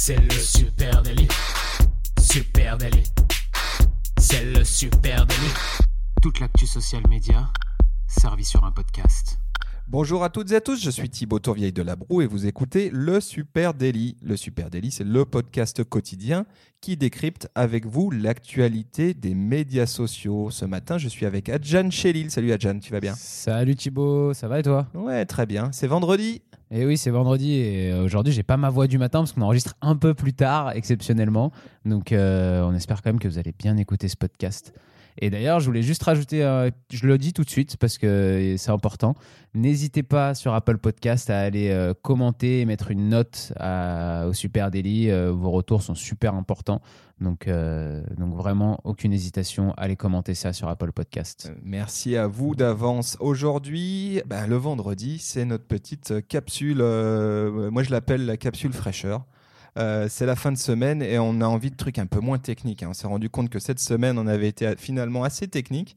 C'est le super délit. Super délit. C'est le super délit. Toute l'actu social média servie sur un podcast. Bonjour à toutes et à tous, je suis Thibaut Tourvieille de Labroue et vous écoutez Le Super Daily. Le Super Daily, c'est le podcast quotidien qui décrypte avec vous l'actualité des médias sociaux. Ce matin, je suis avec Adjan Chélil. Salut Adjan, tu vas bien? Salut Thibaut, ça va et toi? Ouais, très bien. C'est vendredi Et oui, c'est vendredi et euh, aujourd'hui, j'ai pas ma voix du matin parce qu'on enregistre un peu plus tard, exceptionnellement. Donc, euh, on espère quand même que vous allez bien écouter ce podcast. Et d'ailleurs, je voulais juste rajouter, euh, je le dis tout de suite parce que c'est important. N'hésitez pas sur Apple Podcast à aller euh, commenter et mettre une note au Super Daily. Euh, vos retours sont super importants. Donc, donc vraiment, aucune hésitation. Allez commenter ça sur Apple Podcast. Merci à vous d'avance. Aujourd'hui, ben, le vendredi, c'est notre petite capsule. moi, je l'appelle la capsule fraîcheur. Euh, c'est la fin de semaine et on a envie de trucs un peu moins techniques. hein. On s'est rendu compte que cette semaine, on avait été finalement assez technique.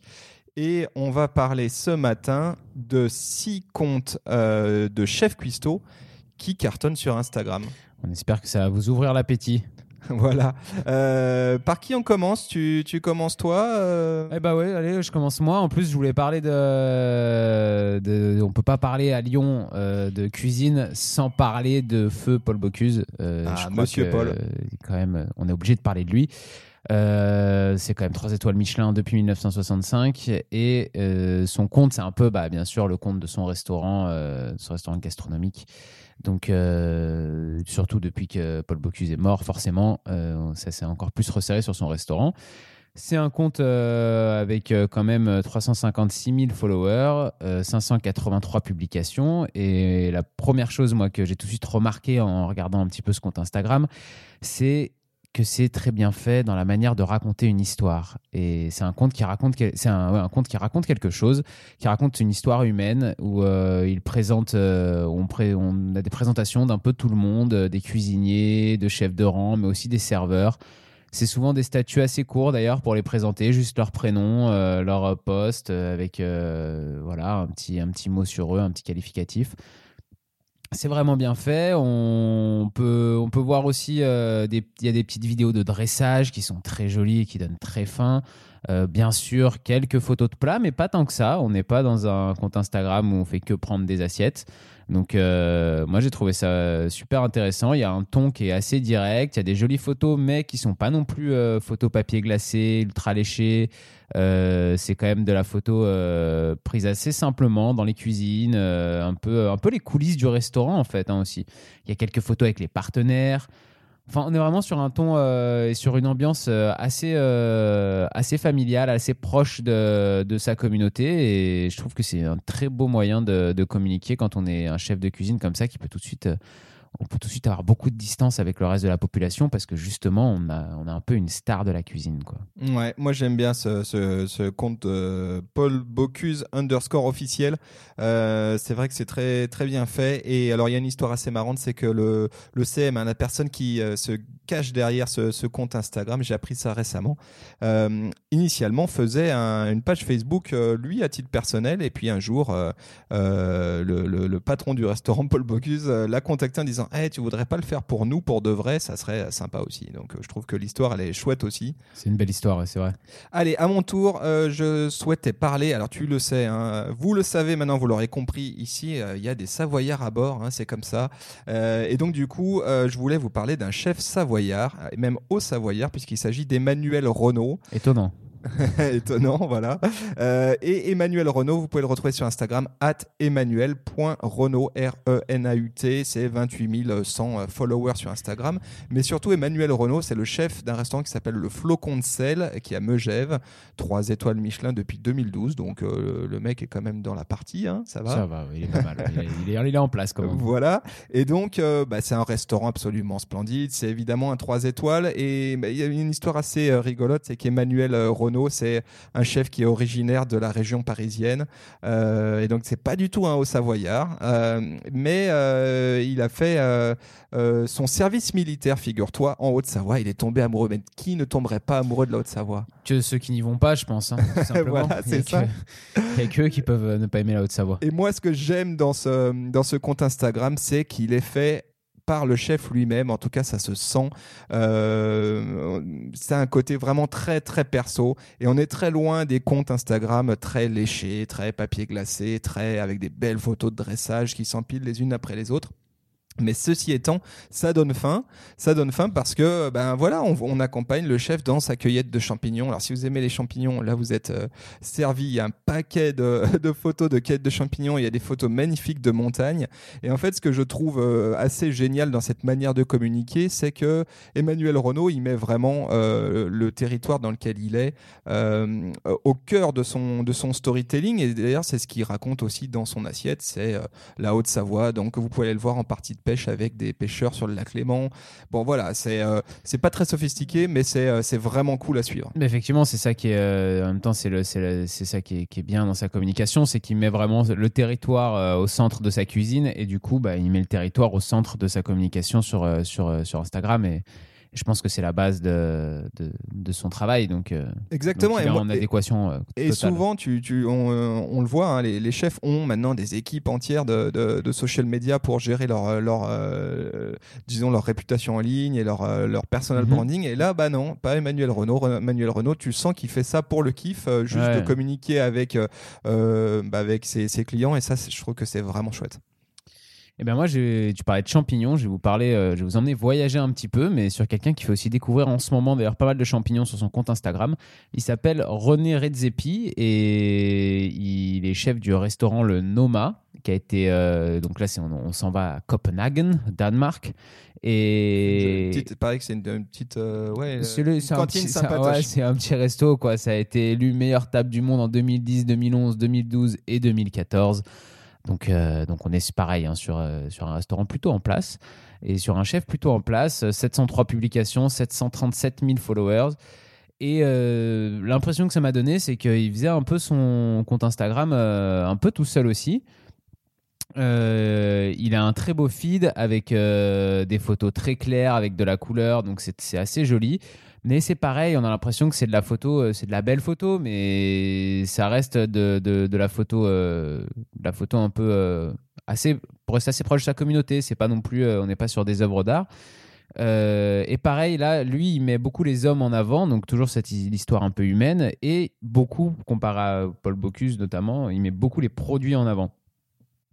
Et on va parler ce matin de six comptes euh, de chefs cuistots qui cartonnent sur Instagram. On espère que ça va vous ouvrir l'appétit. voilà. Euh, par qui on commence? Tu, tu commences toi euh? Eh bah ouais, allez, je commence moi. En plus, je voulais parler de, de on peut pas parler à Lyon euh, de cuisine sans parler de feu Paul Bocuse. Euh, Ah, je crois Monsieur que, Paul. quand même, on est obligé de parler de lui. Euh, c'est quand même trois étoiles Michelin depuis 1965 et euh, son compte, c'est un peu, bah, bien sûr, le compte de son restaurant, euh, son restaurant gastronomique. Donc, surtout depuis que Paul Bocuse est mort, forcément, ça s'est encore plus resserré sur son restaurant. C'est un compte avec quand même 356 000 followers, euh, 583 publications. Et la première chose, moi, que j'ai tout de suite remarqué en regardant un petit peu ce compte Instagram, c'est que c'est très bien fait dans la manière de raconter une histoire. Et c'est un conte qui raconte, c'est un, conte qui raconte quelque chose, qui raconte une histoire humaine où euh, il présente, euh, on, pré- on a des présentations d'un peu tout le monde, euh, des cuisiniers, de chefs de rang, mais aussi des serveurs. C'est souvent des statuts assez courts d'ailleurs pour les présenter, juste leur prénom, euh, leur poste, avec voilà un petit, un petit mot sur eux, un petit qualificatif. C'est vraiment bien fait. On peut, voir aussi, euh, il y a des petites vidéos de dressage qui sont très jolies et qui donnent très faim. Euh, bien sûr, quelques photos de plats, mais pas tant que ça. On n'est pas dans un compte Instagram où on fait que prendre des assiettes. Donc, euh, moi, j'ai trouvé ça super intéressant. Il y a un ton qui est assez direct. Il y a des jolies photos, mais qui sont pas non plus photos papier glacé, ultra léchées. Euh, c'est quand même de la photo euh, prise assez simplement dans les cuisines, euh, un, peu, un peu les coulisses du restaurant en fait hein, aussi. Il y a quelques photos avec les partenaires. Enfin, on est vraiment sur un ton et sur une ambiance assez, assez familiale, assez proche de, de sa communauté. Et je trouve que c'est un très beau moyen de communiquer quand on est un chef de cuisine comme ça qui peut tout de suite. On peut tout de suite avoir beaucoup de distance avec le reste de la population parce que justement, on a, on a un peu une star de la cuisine. Quoi. Ouais, moi j'aime bien ce, ce, compte euh, Paul Bocuse underscore officiel. Euh, c'est vrai que c'est très très bien fait. Et alors il y a une histoire assez marrante, c'est que le, le CM, hein, la personne qui euh, se cache derrière ce, compte Instagram, j'ai appris ça récemment, initialement faisait un- une page Facebook, lui à titre personnel. Et puis un jour, le, le- le patron du restaurant, Paul Bocuse, l'a contacté en disant hey, Tu voudrais pas le faire pour nous, pour de vrai Ça serait sympa aussi. Donc euh, je trouve que l'histoire, elle est chouette aussi. C'est une belle histoire, c'est vrai. Allez, à mon tour, euh, je souhaitais parler. Alors, tu le sais, hein, vous le savez maintenant, vous l'aurez compris. Ici, euh, il y a des Savoyards à bord, hein, c'est comme ça. Euh, et donc, du coup, je voulais vous parler d'un chef savoyard, et même haut Savoyard, puisqu'il s'agit d'Emmanuel Renault. Étonnant. Étonnant, voilà. Euh, et Emmanuel Renault, vous pouvez le retrouver sur Instagram, at emmanuel.renault, R-E-N-A-U-T. C'est 28 100 euh, followers sur Instagram. Mais surtout, Emmanuel Renault, c'est le chef d'un restaurant qui s'appelle le Flocon de sel, qui est à Megève. Trois étoiles Michelin depuis 2012. Donc, euh, le mec est quand même dans la partie, hein, ça va. Ça va, il est pas mal. il, est, il, est, il est en place quand même. Voilà. Et donc, euh, bah, c'est un restaurant absolument splendide. C'est évidemment un 3 étoiles. Et bah, il y a une histoire assez rigolote, c'est qu'Emmanuel euh, C'est un chef qui est originaire de la région parisienne. Euh, et donc, c'est pas du tout un haut-savoyard. Euh, mais euh, il a fait son service militaire, figure-toi, en Haute-Savoie. Il est tombé amoureux. Mais qui ne tomberait pas amoureux de la Haute-Savoie? Que ceux qui n'y vont pas, je pense. Hein, tout simplement. Voilà, c'est ça. Il y a que eux qui peuvent ne pas aimer la Haute-Savoie. Et moi, ce que j'aime dans ce, dans ce compte Instagram, c'est qu'il est fait par le chef lui-même. En tout cas, ça se sent. Euh, c'est un côté vraiment très, très perso. Et on est très loin des comptes Instagram très léchés, très papier glacé, très avec des belles photos de dressage qui s'empilent les unes après les autres. Mais ceci étant, ça donne faim. Ça donne faim parce que, ben voilà, on, accompagne le chef dans sa cueillette de champignons. Alors, si vous aimez les champignons, là, vous êtes euh, servi. Il un paquet de, photos de cueillettes de champignons. Il y a des photos magnifiques de montagnes. Et en fait, ce que je trouve euh, assez génial dans cette manière de communiquer, c'est que Emmanuel Renault, il met vraiment euh, le territoire dans lequel il est euh, au cœur de son, storytelling. Et d'ailleurs, c'est ce qu'il raconte aussi dans son assiette. C'est la Haute-Savoie. Donc, vous pouvez aller le voir en partie de avec des pêcheurs sur le lac Léman. Bon, voilà, c'est euh, pas très sophistiqué, mais c'est euh, c'est vraiment cool à suivre. Effectivement, c'est ça qui est, euh, en même temps, c'est ça qui est, qui est bien dans sa communication, c'est qu'il met vraiment le territoire au centre de sa cuisine et du coup, bah, il met le territoire au centre de sa communication sur, sur, sur Instagram et je pense que c'est la base de, de, de son travail. Donc, euh, Exactement. donc il et est en adéquation. euh, Et souvent, tu, tu, on, euh, on le voit, hein, les, les chefs ont maintenant des équipes entières de, de, social media pour gérer leur, leur, euh, disons, leur réputation en ligne et leur, leur personal Mhm. branding. Et là, bah non, pas Emmanuel Renault. Re- Emmanuel Renault, tu sens qu'il fait ça pour le kiff, juste Ouais. de communiquer avec, bah, avec ses, ses clients. Et ça, je trouve que c'est vraiment chouette. Eh ben moi, je- tu parlais de champignons. Je vais vous parler, euh, je vais vous emmener voyager un petit peu, mais sur quelqu'un qui fait aussi découvrir en ce moment d'ailleurs pas mal de champignons sur son compte Instagram. Il s'appelle René Redzepi et il est chef du restaurant le Noma, qui a été euh, donc là, on, on s'en va à Copenhagen, Danemark. Et Petite- pareil que c'est une, une petite euh, ouais, c'est le- une c'est un, cantine petit- c'est un- sympatoche. c'est un petit resto, quoi. Ça a été élu meilleure table du monde en 2010, 2011, 2012 et 2014. Donc, euh, donc on est pareil hein, sur, euh, sur un restaurant plutôt en place et sur un chef plutôt en place. euh, 703 publications, 737 000 followers. Et euh, l'impression que ça m'a donné, c'est qu'il faisait un peu son compte Instagram euh, un peu tout seul aussi. Euh, il a un très beau feed avec euh, des photos très claires, avec de la couleur, donc c'est assez joli. Mais c'est pareil, on a l'impression que c'est de la photo, euh, c'est de la belle photo, mais ça reste de, de, la photo, euh, la photo un peu euh, assez, pour rester assez proche de sa communauté. C'est pas non plus, on n'est pas sur des œuvres d'art. Et pareil, là, lui, il met beaucoup les hommes en avant, donc toujours cette hi- histoire un peu humaine, et beaucoup, comparé à Paul Bocuse notamment, il met beaucoup les produits en avant.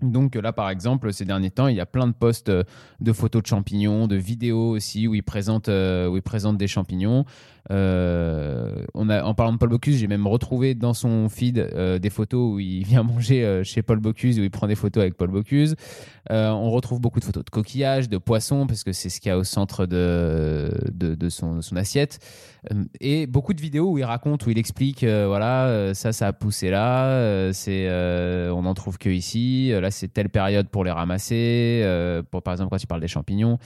Donc là, par exemple, ces derniers temps, il y a plein de posts euh, de photos de champignons, de vidéos aussi où il présente, euh, où il présente des champignons. Euh, on a, en parlant de Paul Bocuse, j'ai même retrouvé dans son feed euh, des photos où il vient manger euh, chez Paul Bocuse, où il prend des photos avec Paul Bocuse. On retrouve beaucoup de photos de coquillages, de poissons, parce que c'est ce qu'il y a au centre de, de, son, assiette. Et beaucoup de vidéos où il raconte, où il explique, voilà, ça, ça a poussé là, on n'en trouve que ici, là, c'est telle période pour les ramasser, pour, par exemple, quand il parle des champignons.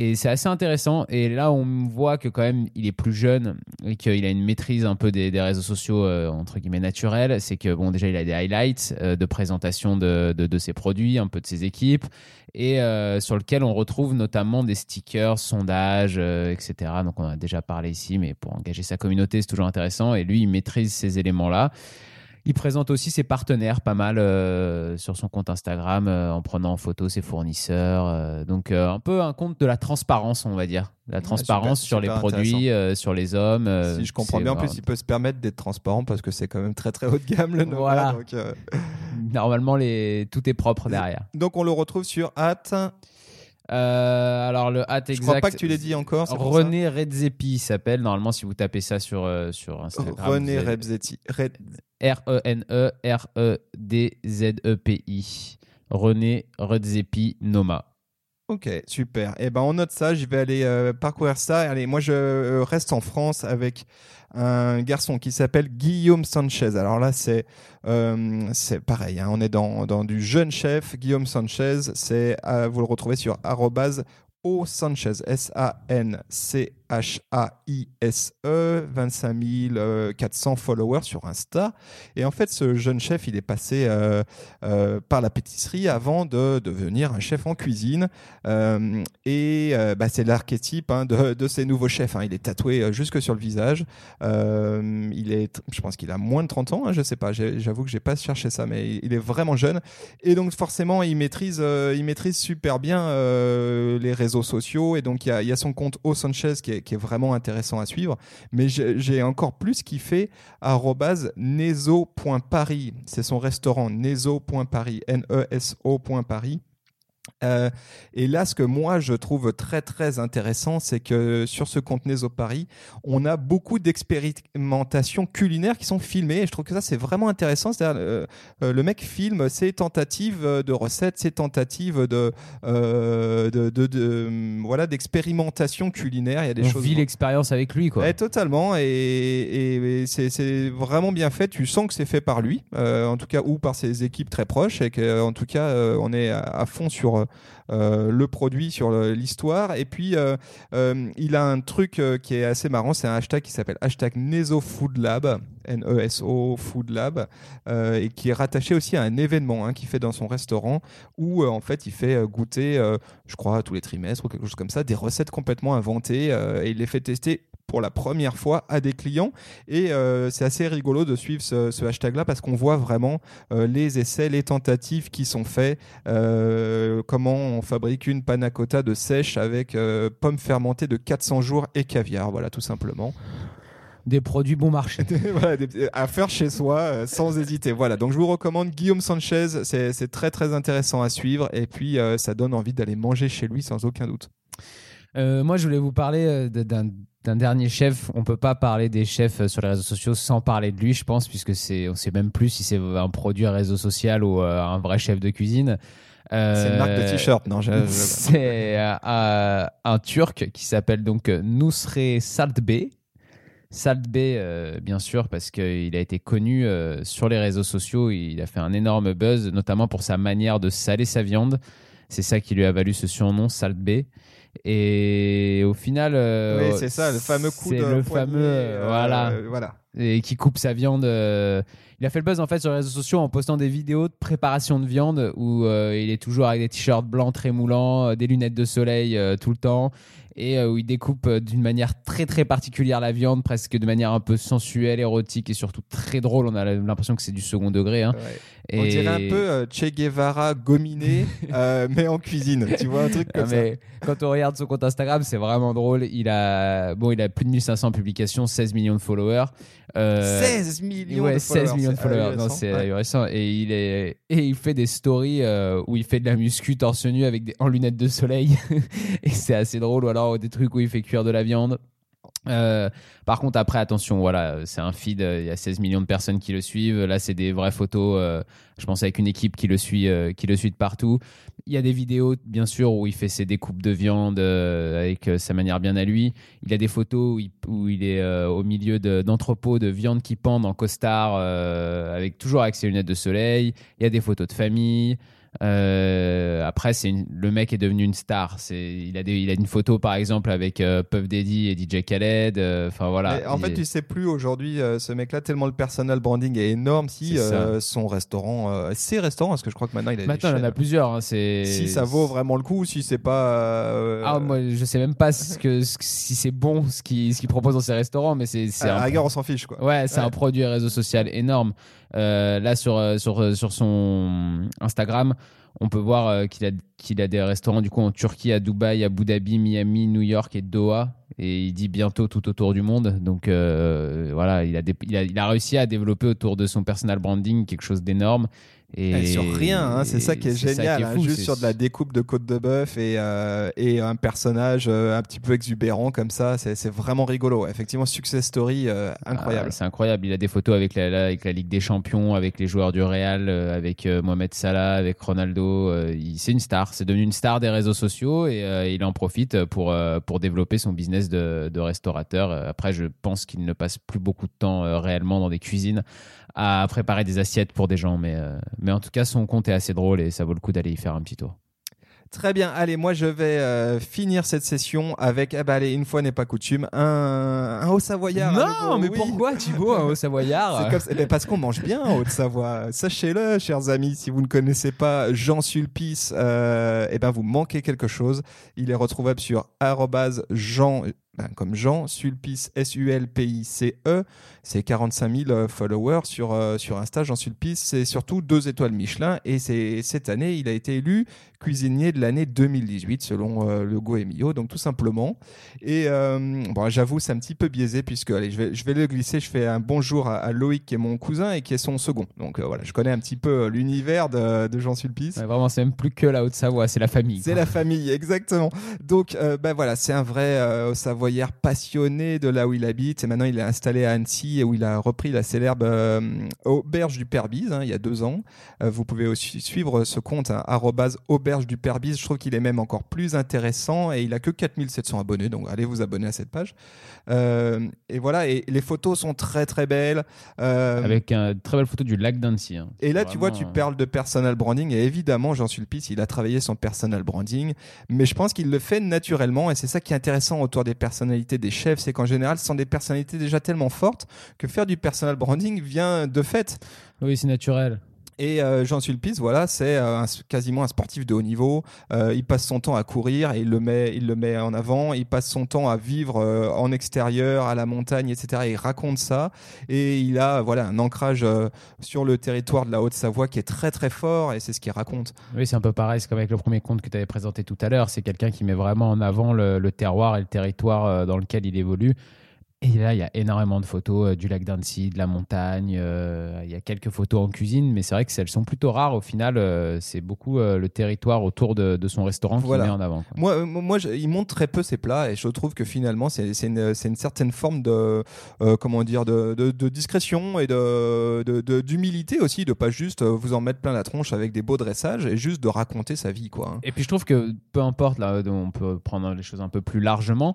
Et c'est assez intéressant. Et là, on voit que quand même, il est plus jeune et qu'il a une maîtrise un peu des, des réseaux sociaux, euh, entre guillemets, naturels. C'est que, bon, déjà, il a des highlights euh, de présentation de, de, ses produits, un peu de ses équipes, et euh, sur lequel on retrouve notamment des stickers, sondages, etc. Donc, on a déjà parlé ici, mais pour engager sa communauté, c'est toujours intéressant. Et lui, il maîtrise ces éléments-là. Il présente aussi ses partenaires pas mal euh, sur son compte Instagram euh, en prenant en photo ses fournisseurs. euh, donc un peu un compte de la transparence, on va dire. La Ouais, transparence super- sur les produits, sur les hommes. si je comprends bien, en plus, il peut se permettre d'être transparent parce que c'est quand même très très haut de gamme le Noma, Voilà. donc, Normalement, les... tout est propre derrière. donc on le retrouve sur at Euh, alors le hâte Je exact. crois pas que tu l'aies dit encore. René Redzepi s'appelle. Normalement, si vous tapez ça sur, euh, sur Instagram. René vous allez- Rebzetti. Red- E R-E-N-E-R-E-D-Z-E-P-I. René Redzepi Noma. Ok, super. Et ben on note ça. Je vais aller euh, parcourir ça. Allez, moi je euh, reste en France avec un garçon qui s'appelle Guillaume Sanchez. Alors là, c'est euh, pareil. hein, on est dans, du jeune chef. Guillaume Sanchez, vous le retrouvez sur arrobase Sanchez, S-A-N-C-H-A-I-S-E, 25 400 followers sur Insta. Et en fait, ce jeune chef, il est passé euh, euh, par la pâtisserie avant de devenir un chef en cuisine. Euh, et bah, c'est l'archétype hein, de, de ces nouveaux chefs. hein. Il est tatoué jusque sur le visage. Il est, je pense qu'il a moins de 30 ans. hein, je sais pas. J'avoue que j'ai pas cherché ça, mais il est vraiment jeune. Et donc forcément, il maîtrise, il maîtrise super bien les réseaux sociaux. Et donc il y y a son compte O Sanchez qui est, qui est vraiment intéressant à suivre. Mais j'ai encore plus kiffé neso.paris. C'est son restaurant neso.paris. N-E-S-O.paris. Euh, et là, ce que moi je trouve très très intéressant, c'est que sur ce compte Neso Paris, on a beaucoup d'expérimentations culinaires qui sont filmées. Et je trouve que ça c'est vraiment intéressant. C'est-à-dire, euh, euh, le mec filme ses tentatives de recettes, ses tentatives de, euh, de, de- de, hum, voilà d'expérimentation culinaire. Il y a des On choses. vit l'expérience avec lui, quoi. Ouais, totalement, et, et- et c'est- vraiment bien fait. Tu sens que c'est fait par lui, en tout cas, ou par ses équipes très proches, et que, en tout cas, on est à, à fond sur euh, le produit, sur l'histoire. Et puis, euh, euh, il a un truc euh, qui est assez marrant, c'est un hashtag qui s'appelle hashtag NesoFoodLab, N-E-S-O Food Lab, euh, et qui est rattaché aussi à un événement hein, qu'il fait dans son restaurant, où euh, en fait, il fait euh, goûter, euh, je crois, tous les trimestres ou quelque chose comme ça, des recettes complètement inventées, euh, et il les fait tester pour la première fois à des clients. Et euh, c'est assez rigolo de suivre ce, ce hashtag-là parce qu'on voit vraiment euh, les essais, les tentatives qui sont faits, euh, comment on fabrique une panna cotta de sèche avec pommes fermentées de 400 jours et caviar, voilà tout simplement. Des produits bon marché. Voilà, des- à faire chez soi euh, sans hésiter. Voilà, donc je vous recommande Guillaume Sanchez, c'est c'est très très intéressant à suivre et puis euh, ça donne envie d'aller manger chez lui sans aucun doute. Euh, moi, je voulais vous parler euh, d'un d'un dernier chef. On peut pas parler des chefs euh, sur les réseaux sociaux sans parler de lui, je pense, puisque c'est on sait même plus si c'est un produit à réseau social ou euh, un vrai chef de cuisine. Euh, C'est une marque de t-shirt, non je- C'est euh, un, Turc qui s'appelle donc Nusre Saltbey. Saltbey, bien sûr, parce qu'il a été connu sur les réseaux sociaux. Il a fait un énorme buzz, notamment pour sa manière de saler sa viande. C'est ça qui lui a valu ce surnom, Saltbey. Et au final, euh, Oui, c'est ça, le fameux coup de le fameux, euh, voilà, voilà. et qui coupe sa viande. euh, Il a fait le buzz en fait sur les réseaux sociaux en postant des vidéos de préparation de viande où il est toujours avec des t-shirts blancs très moulants, des lunettes de soleil tout le temps et euh, où il découpe euh, d'une manière très très particulière la viande, presque de manière un peu sensuelle, érotique et surtout très drôle. On a l'impression que c'est du second degré. hein. Ouais. Et... On dirait un peu euh, Che Guevara gominé, euh, mais en cuisine. Tu vois, un truc Ah, comme ça. mais quand on regarde son compte Instagram, c'est vraiment drôle. Il a, bon, il a plus de 1500 publications, 16 millions de followers. Euh, 16 millions ouais, de 16 followers. millions de followers. Non, c'est Ouais. ahurissant. Et il est et il fait des stories euh, où il fait de la muscu torse nu avec des en lunettes de soleil et c'est assez drôle. Ou alors des trucs où il fait cuire de la viande. Euh, par contre, après, attention, voilà, c'est un feed. euh, Il y a 16 millions de personnes qui le suivent. Là, c'est des vraies photos. euh, je pense avec une équipe qui le suit, qui le suit de partout. Il y a des vidéos, bien sûr, où il fait ses découpes de viande avec sa manière bien à lui. Il y a des photos où il, est au milieu de- d'entrepôts de, viande qui pendent en costard, avec toujours avec ses lunettes de soleil. Il y a des photos de famille. Euh, après, c'est une- le mec est devenu une star. C'est, il a des, il a une photo par exemple avec euh, Puff Daddy et DJ Khaled. euh, voilà. Mais en fait, tu sais plus aujourd'hui, euh, ce mec-là, tellement le personal branding est énorme. Si son restaurant, ses restaurants, parce que je crois que maintenant il a Maintenant, il en a plusieurs. hein, c'est Si ça vaut vraiment le coup, si c'est pas. Ah, moi, je sais même pas ce que, ce- si c'est bon ce qu'il ce qu'il propose dans ses restaurants, mais c'est c'est à la un rigueur, on s'en fiche, quoi. Ouais, c'est Ouais. un produit réseau social énorme. Euh, là, sur, euh, euh, sur son Instagram, on peut voir qu'il a, qu'il a des restaurants du coup en Turquie, à Dubaï, à Abu Dhabi, Miami, New York et Doha. Et il dit bientôt tout autour du monde. Donc voilà, il a, des- il, a, il a réussi à développer autour de son personal branding quelque chose d'énorme. Et, Et sur rien, hein, c'est ça qui est génial. qui est hein, juste sur de la découpe de côte de bœuf et, euh, et un personnage euh, un petit peu exubérant comme ça, c'est vraiment rigolo. Effectivement, success story euh, incroyable. Ah, c'est incroyable. Il a des photos avec la, la- avec la Ligue des Champions, avec les joueurs du Real, euh, avec euh, Mohamed Salah, avec Ronaldo. euh, c'est une star. C'est devenu une star des réseaux sociaux et euh, il en profite pour, euh, pour développer son business de, de restaurateur. Après, je pense qu'il ne passe plus beaucoup de temps euh, réellement dans des cuisines à préparer des assiettes pour des gens. Mais, euh, mais en tout cas, son compte est assez drôle et ça vaut le coup d'aller y faire un petit tour. Très bien. Allez, moi je vais euh, finir cette session avec, ah bah allez, une fois n'est pas coutume, un, un haut savoyard. à nouveau. Oui. Thibaut, un haut savoyard C'est comme ça. Eh ben, parce qu'on mange bien en Haute-Savoie. Sachez-le, chers amis, si vous ne connaissez pas Jean Sulpice, euh, eh ben vous manquez quelque chose. Il est retrouvable sur arrobase Jean, comme Jean Sulpice, S-U-L-P-I-C-E. C'est 45 000 euh, followers sur, euh, sur Insta. Jean Sulpice, c'est surtout deux étoiles Michelin. Et cette année, il a été élu cuisinier de l'année 2018 selon euh, le Goemio. Donc tout simplement. Et euh, bon, j'avoue, c'est un petit peu biaisé puisque allez, je vais, je vais le glisser. Je fais un bonjour à, à Loïc qui est mon cousin et qui est son second. Donc euh, voilà, je connais un petit peu l'univers de, de Jean Sulpice. Ouais, Vraiment, c'est même plus que la Haute-Savoie, c'est la famille. C'est la famille, exactement. Donc, ben voilà, c'est un vrai Savoyard passionné de là où il habite. Et maintenant, il est installé à Annecy, où il a repris la célèbre auberge du Père-Bise, hein, il y a deux ans. Vous pouvez aussi suivre ce compte, hein, du Père-Bise. Je trouve qu'il est même encore plus intéressant et il a que 4700 abonnés. Donc, allez vous abonner à cette page. Euh, et voilà, et les photos sont très très belles. Euh, Avec une très belle photo du lac d'Annecy. hein. et là, tu vois, tu euh, parles de personal branding et évidemment, Jean Sulpice, il a travaillé son personal branding, mais je pense qu'il le fait naturellement et c'est ça qui est intéressant autour des personnalités des chefs, c'est qu'en général, ce sont des personnalités déjà tellement fortes que faire du personal branding vient de fait. Oui, c'est naturel. Et euh, Jean Sulpice, voilà, c'est euh, quasiment un sportif de haut niveau. Euh, il passe son temps à courir et il le met, il le met en avant. Il passe son temps à vivre en extérieur, à la montagne, etc. Et il raconte ça. Et il a, voilà, un ancrage sur le territoire de la Haute-Savoie qui est très très fort. Et c'est ce qu'il raconte. Oui, c'est un peu pareil. C'est comme avec le premier compte que tu avais présenté tout à l'heure. C'est quelqu'un qui met vraiment en avant le, le terroir et le territoire dans lequel il évolue. Et là, il y a énormément de photos euh, du lac d'Annecy, de la montagne. euh, il y a quelques photos en cuisine, mais c'est vrai que elles sont plutôt rares. Au final, euh, c'est beaucoup le territoire autour de, de son restaurant Voilà. qui met en avant. quoi. Moi, moi je- il montre très peu ses plats et je trouve que finalement, c'est une, certaine forme de, comment dire, de, de- de discrétion et d'humilité aussi, de pas juste vous en mettre plein la tronche avec des beaux dressages et juste de raconter sa vie, quoi. hein. Et puis je trouve que peu importe, là, on peut prendre les choses un peu plus largement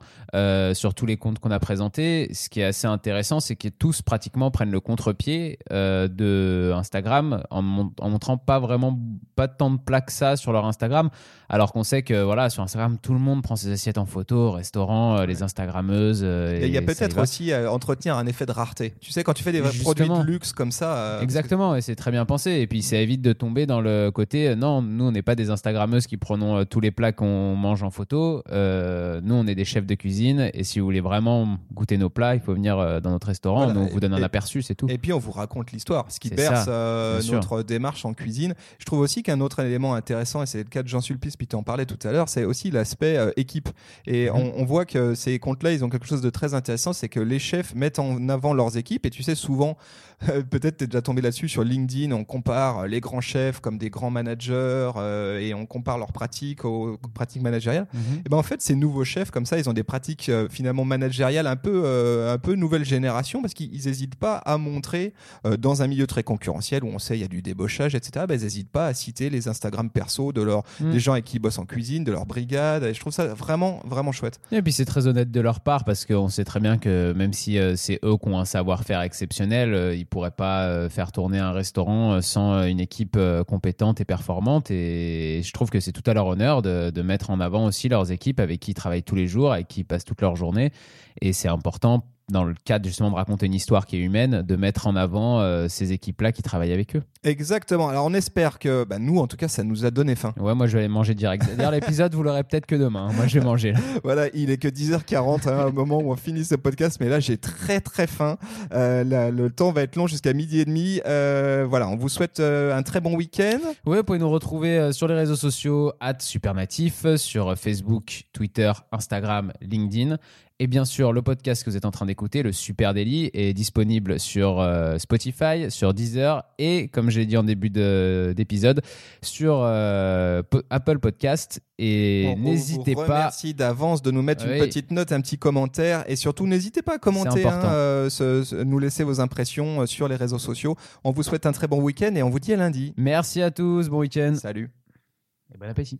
sur tous les comptes qu'on a présentés. Ce qui est assez intéressant, c'est que tous pratiquement prennent le contre-pied euh, de Instagram en, mon- en montrant pas vraiment pas tant de plats que ça sur leur Instagram, alors qu'on sait que voilà sur Instagram tout le monde prend ses assiettes en photo, au restaurant, euh, les Instagrammeuses. euh, Et il y a peut-être aussi à entretenir un effet de rareté. Tu sais, quand tu fais des produits de luxe comme ça. euh, Exactement, et c'est très bien pensé. Et puis ça évite de tomber dans le côté euh, non, nous on n'est pas des Instagrammeuses qui prenons euh, tous les plats qu'on mange en photo. Euh, nous on est des chefs de cuisine et si vous voulez vraiment goûter nos plats, il faut venir euh, dans notre restaurant. Voilà, on vous donne un aperçu, c'est tout. Et puis on vous raconte l'histoire, ce qui berce euh, sûr. notre démarche en cuisine. Je trouve aussi qu'un autre élément intéressant, et c'est le cas de Jean Sulpice, puis tu en parlais tout à l'heure, c'est aussi l'aspect euh, équipe. Et Mhm. on, on voit que ces comptes-là, ils ont quelque chose de très intéressant, c'est que les chefs mettent en avant leurs équipes. Et tu sais, souvent, peut-être tu es déjà tombé là-dessus sur LinkedIn, on compare les grands chefs comme des grands managers et on compare leurs pratiques aux pratiques managériales. Mhm. Et ben en fait, ces nouveaux chefs comme ça, ils ont des pratiques finalement managériales un peu, euh, un peu nouvelle génération parce qu'ils n'hésitent pas à montrer euh, dans un milieu très concurrentiel où on sait il y a du débauchage, etc. Ben, ils n'hésitent pas à citer les Instagram perso de leurs Mm. des gens avec qui ils bossent en cuisine, de leur brigade. Et je trouve ça vraiment, vraiment chouette. Et puis c'est très honnête de leur part parce qu'on sait très bien que même si euh, c'est eux qui ont un savoir-faire exceptionnel, ils pourraient pas faire tourner un restaurant sans une équipe compétente et performante. Et je trouve que c'est tout à leur honneur de, de mettre en avant aussi leurs équipes avec qui ils travaillent tous les jours, avec qui ils passent toute leur journée. Et c'est important dans le cadre justement de raconter une histoire qui est humaine, de mettre en avant euh, ces équipes-là qui travaillent avec eux. Exactement. Alors on espère que bah, nous, en tout cas, ça nous a donné faim. Ouais, moi je vais aller manger direct. D'ailleurs, l'épisode, vous l'aurez peut-être que demain. Moi je vais manger. là. Voilà, il est que 10h40 hein, au moment où on finit ce podcast, mais là j'ai très très faim. Euh, le temps va être long jusqu'à midi et demi. Euh, voilà, on vous souhaite un très bon week-end. Ouais, vous pouvez nous retrouver sur les réseaux sociaux, at Supernatif, euh, sur Facebook, Twitter, Instagram, LinkedIn. Et bien sûr, le podcast que vous êtes en train d'écouter, le Super Daily, est disponible sur euh, Spotify, sur Deezer et, comme j'ai dit en début de- d'épisode, sur euh, Apple Podcast. Et n'hésitez pas. remercie d'avance de nous mettre Oui. une petite note, un petit commentaire et surtout n'hésitez pas à commenter, hein, euh, ce- ce- nous laisser vos impressions sur les réseaux sociaux. On vous souhaite un très bon week-end et on vous dit à lundi. Merci à tous, bon week-end. Salut. Et bon appétit.